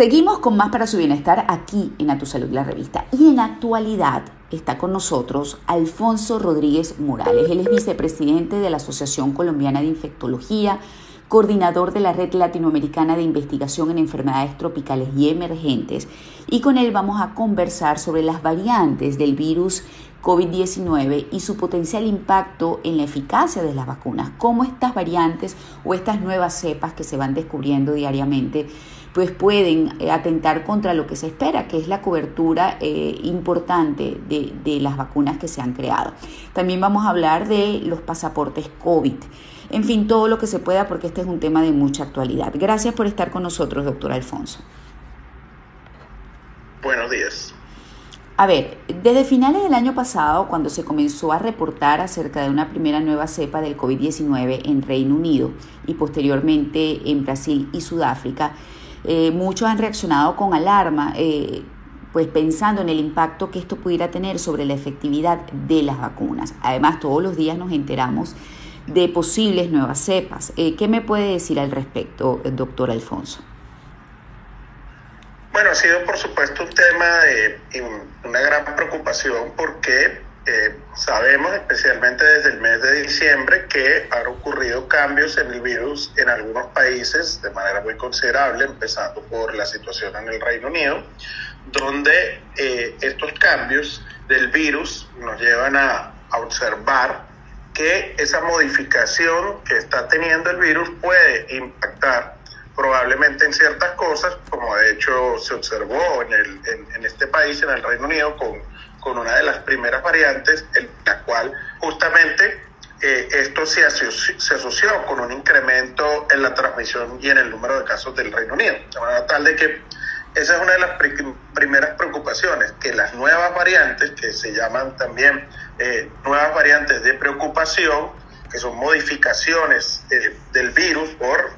Seguimos con más para su bienestar aquí en A Tu Salud, la revista. Y en actualidad está con nosotros Alfonso Rodríguez Morales. Él es vicepresidente de la Asociación Colombiana de Infectología, coordinador de la Red Latinoamericana de Investigación en Enfermedades Tropicales y Emergentes. Y con él vamos a conversar sobre las variantes del virus COVID-19 y su potencial impacto en la eficacia de las vacunas, cómo estas variantes o estas nuevas cepas que se van descubriendo diariamente pues pueden eh, atentar contra lo que se espera, que es la cobertura eh, importante de, de las vacunas que se han creado. También vamos a hablar de los pasaportes COVID. En fin, todo lo que se pueda porque este es un tema de mucha actualidad. Gracias por estar con nosotros, doctor Alfonso. Buenos días. A ver, desde finales del año pasado, cuando se comenzó a reportar acerca de una primera nueva cepa del COVID-19 en Reino Unido y posteriormente en Brasil y Sudáfrica, eh, muchos han reaccionado con alarma, eh, pues pensando en el impacto que esto pudiera tener sobre la efectividad de las vacunas. Además, todos los días nos enteramos de posibles nuevas cepas. Eh, ¿Qué me puede decir al respecto, doctor Alfonso? Bueno, ha sido por supuesto un tema de una gran preocupación porque eh, sabemos, especialmente desde el mes de diciembre, que han ocurrido cambios en el virus en algunos países de manera muy considerable, empezando por la situación en el Reino Unido, donde eh, estos cambios del virus nos llevan a, observar que esa modificación que está teniendo el virus puede impactar probablemente en ciertas cosas, como de hecho se observó en, el, en este país, en el Reino Unido, con con una de las primeras variantes, en la cual justamente eh, esto se asoció, se asoció con un incremento en la transmisión y en el número de casos del Reino Unido. De manera tal de que esa es una de las primeras preocupaciones, que las nuevas variantes, que se llaman también eh, nuevas variantes de preocupación, que son modificaciones eh, del virus por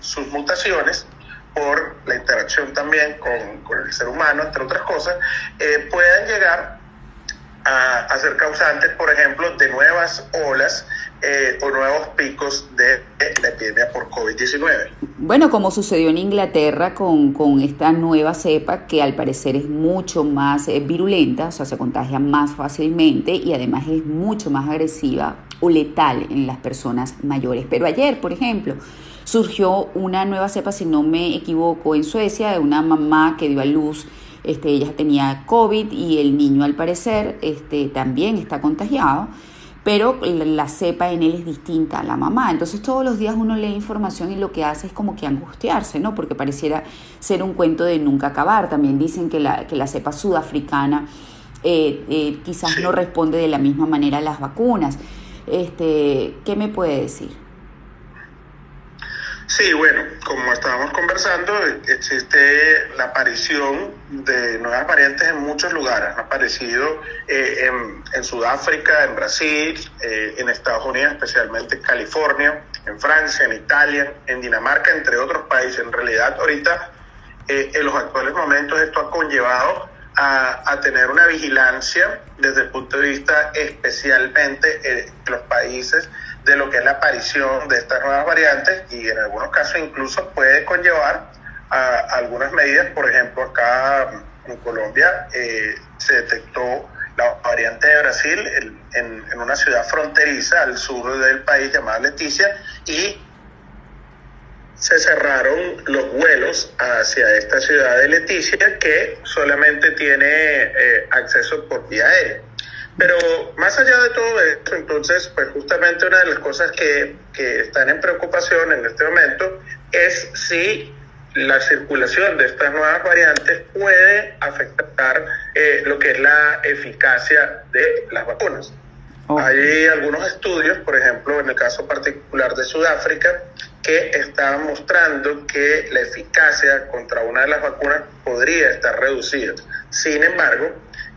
sus mutaciones, por la interacción también con, con, el ser humano, entre otras cosas, puedan llegar a, ser causantes, por ejemplo, de nuevas olas eh, o nuevos picos de, la epidemia por COVID-19. Bueno, como sucedió en Inglaterra con, con, esta nueva cepa que al parecer es mucho más eh, virulenta, o sea, se contagia más fácilmente y además es mucho más agresiva o letal en las personas mayores. Pero ayer, por ejemplo, surgió una nueva cepa, si no me equivoco, en Suecia, de una mamá que dio a luz este, ella tenía COVID y el niño al parecer este, también está contagiado, pero la cepa en él es distinta a la mamá. Entonces todos los días uno lee información y lo que hace es como que angustiarse, ¿no? Porque pareciera ser un cuento de nunca acabar. También dicen que la, que la cepa sudafricana eh, eh, quizás no responde de la misma manera a las vacunas. Este, ¿Qué me puede decir? Sí, bueno, como estábamos conversando, existe la aparición de nuevas variantes en muchos lugares. Han aparecido eh, en, Sudáfrica, en Brasil, eh, en Estados Unidos, especialmente en California, en Francia, en Italia, en Dinamarca, entre otros países. En realidad, ahorita, eh, en los actuales momentos, esto ha conllevado a, a, tener una vigilancia desde el punto de vista especialmente en los países de lo que es la aparición de estas nuevas variantes y en algunos casos incluso puede conllevar a algunas medidas, por ejemplo acá en Colombia eh, se detectó la variante de Brasil en, una ciudad fronteriza al sur del país llamada Leticia y se cerraron los vuelos hacia esta ciudad de Leticia que solamente tiene eh, acceso por vía aérea. Pero más allá de todo esto, entonces, pues justamente una de las cosas que, que están en preocupación en este momento es si la circulación de estas nuevas variantes puede afectar eh, lo que es la eficacia de las vacunas. Hay algunos estudios, por ejemplo, en el caso particular de Sudáfrica, que están mostrando que la eficacia contra una de las vacunas podría estar reducida. Sin embargo,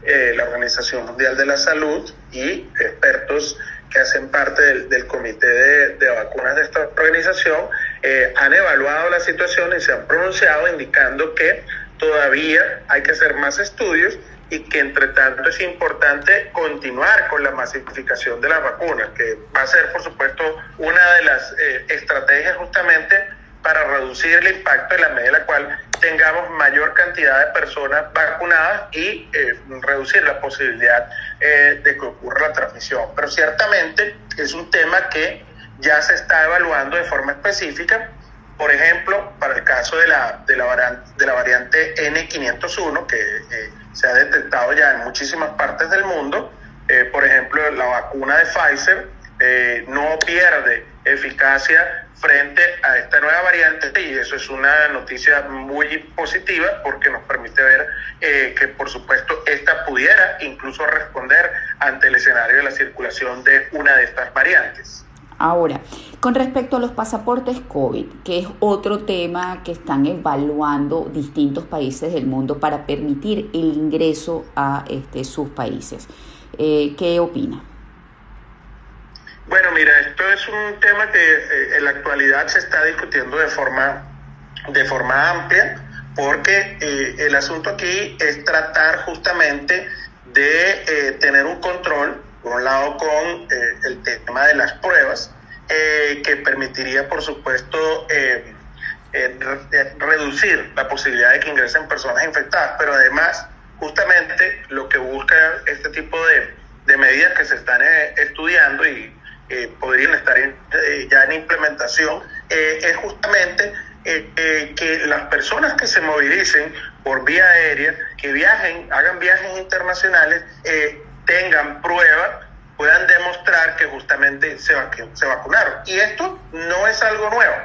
eh, la Organización Mundial de la Salud y expertos que hacen parte del, comité de, vacunas de esta organización eh, han evaluado la situación y se han pronunciado indicando que todavía hay que hacer más estudios y que entre tanto es importante continuar con la masificación de las vacunas, que va a ser por supuesto una de las eh, estrategias justamente para reducir el impacto en la medida en la cual tengamos mayor cantidad de personas vacunadas y eh, reducir la posibilidad eh, de que ocurra la transmisión. Pero ciertamente es un tema que ya se está evaluando de forma específica. Por ejemplo, para el caso de la, de la, variante, de la variante N501, que eh, se ha detectado ya en muchísimas partes del mundo, por ejemplo, la vacuna de Pfizer no pierde eficacia frente a esta nueva variante y eso es una noticia muy positiva porque nos permite ver eh, que por supuesto esta pudiera incluso responder ante el escenario de la circulación de una de estas variantes. Ahora, con respecto a los pasaportes COVID, que es otro tema que están evaluando distintos países del mundo para permitir el ingreso a este, sus países, eh, ¿qué opina? Bueno, mira, esto es un tema que eh, en la actualidad se está discutiendo de forma, de forma amplia, porque eh, el asunto aquí es tratar justamente de eh, tener un control, por un lado con el tema de las pruebas, que permitiría, por supuesto, reducir la posibilidad de que ingresen personas infectadas, pero además, justamente lo que busca este tipo de, de medidas que se están estudiando y eh, podrían estar eh, ya en implementación, eh, es justamente que las personas que se movilicen por vía aérea, que viajen, hagan viajes internacionales, tengan pruebas, puedan demostrar que justamente se, se vacunaron. Y esto no es algo nuevo.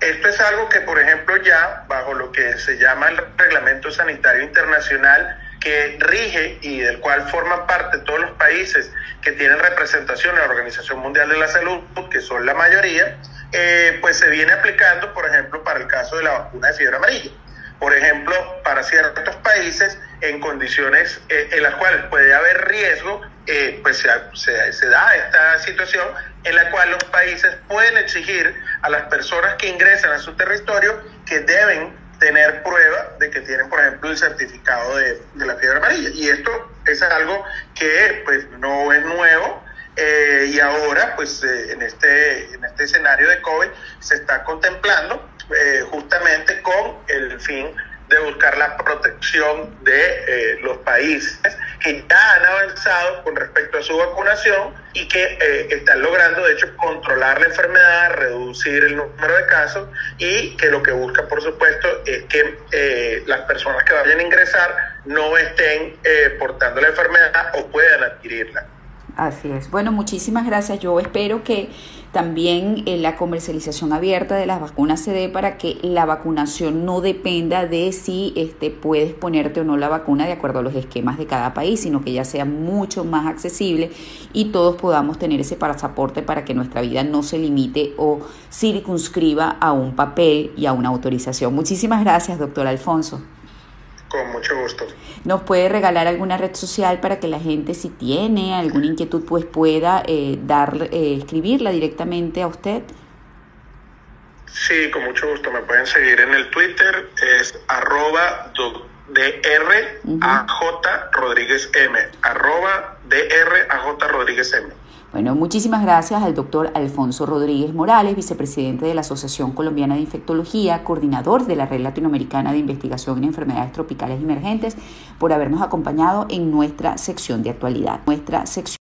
Esto es algo que, por ejemplo, ya bajo lo que se llama el Reglamento Sanitario Internacional, que rige y del cual forman parte todos los países que tienen representación en la Organización Mundial de la Salud, que son la mayoría, eh, pues se viene aplicando, por ejemplo, para el caso de la vacuna de fiebre amarilla. Por ejemplo, para ciertos países en condiciones eh, en las cuales puede haber riesgo, eh, pues se, se da esta situación en la cual los países pueden exigir a las personas que ingresan a su territorio que deben tener prueba de que tienen, por ejemplo, el certificado de, de la fiebre amarilla. Y esto es algo que pues no es nuevo eh, y ahora pues eh, en, este, en este escenario de COVID se está contemplando eh, justamente con el fin de buscar la protección de los países que ya han avanzado con respecto a su vacunación y que están logrando, de hecho, controlar la enfermedad, reducir el número de casos y que lo que busca, por supuesto, es que las personas que vayan a ingresar no estén eh, portando la enfermedad o puedan adquirirla. Así es. Bueno, muchísimas gracias. Yo espero que también eh, la comercialización abierta de las vacunas se dé para que la vacunación no dependa de si este, puedes ponerte o no la vacuna de acuerdo a los esquemas de cada país, sino que ya sea mucho más accesible y todos podamos tener ese pasaporte para que nuestra vida no se limite o circunscriba a un papel y a una autorización. Muchísimas gracias, doctor Alfonso. Con mucho gusto. ¿Nos puede regalar alguna red social para que la gente, si tiene alguna inquietud, pues pueda eh, dar, eh, escribirla directamente a usted? Sí, con mucho gusto. Me pueden seguir en el Twitter, es arroba DR Rodríguez M. Arroba DR Rodríguez M. Bueno, muchísimas gracias al doctor Alfonso Rodríguez Morales, vicepresidente de la Asociación Colombiana de Infectología, coordinador de la Red Latinoamericana de Investigación en Enfermedades Tropicales Emergentes, por habernos acompañado en nuestra sección de actualidad. Nuestra sección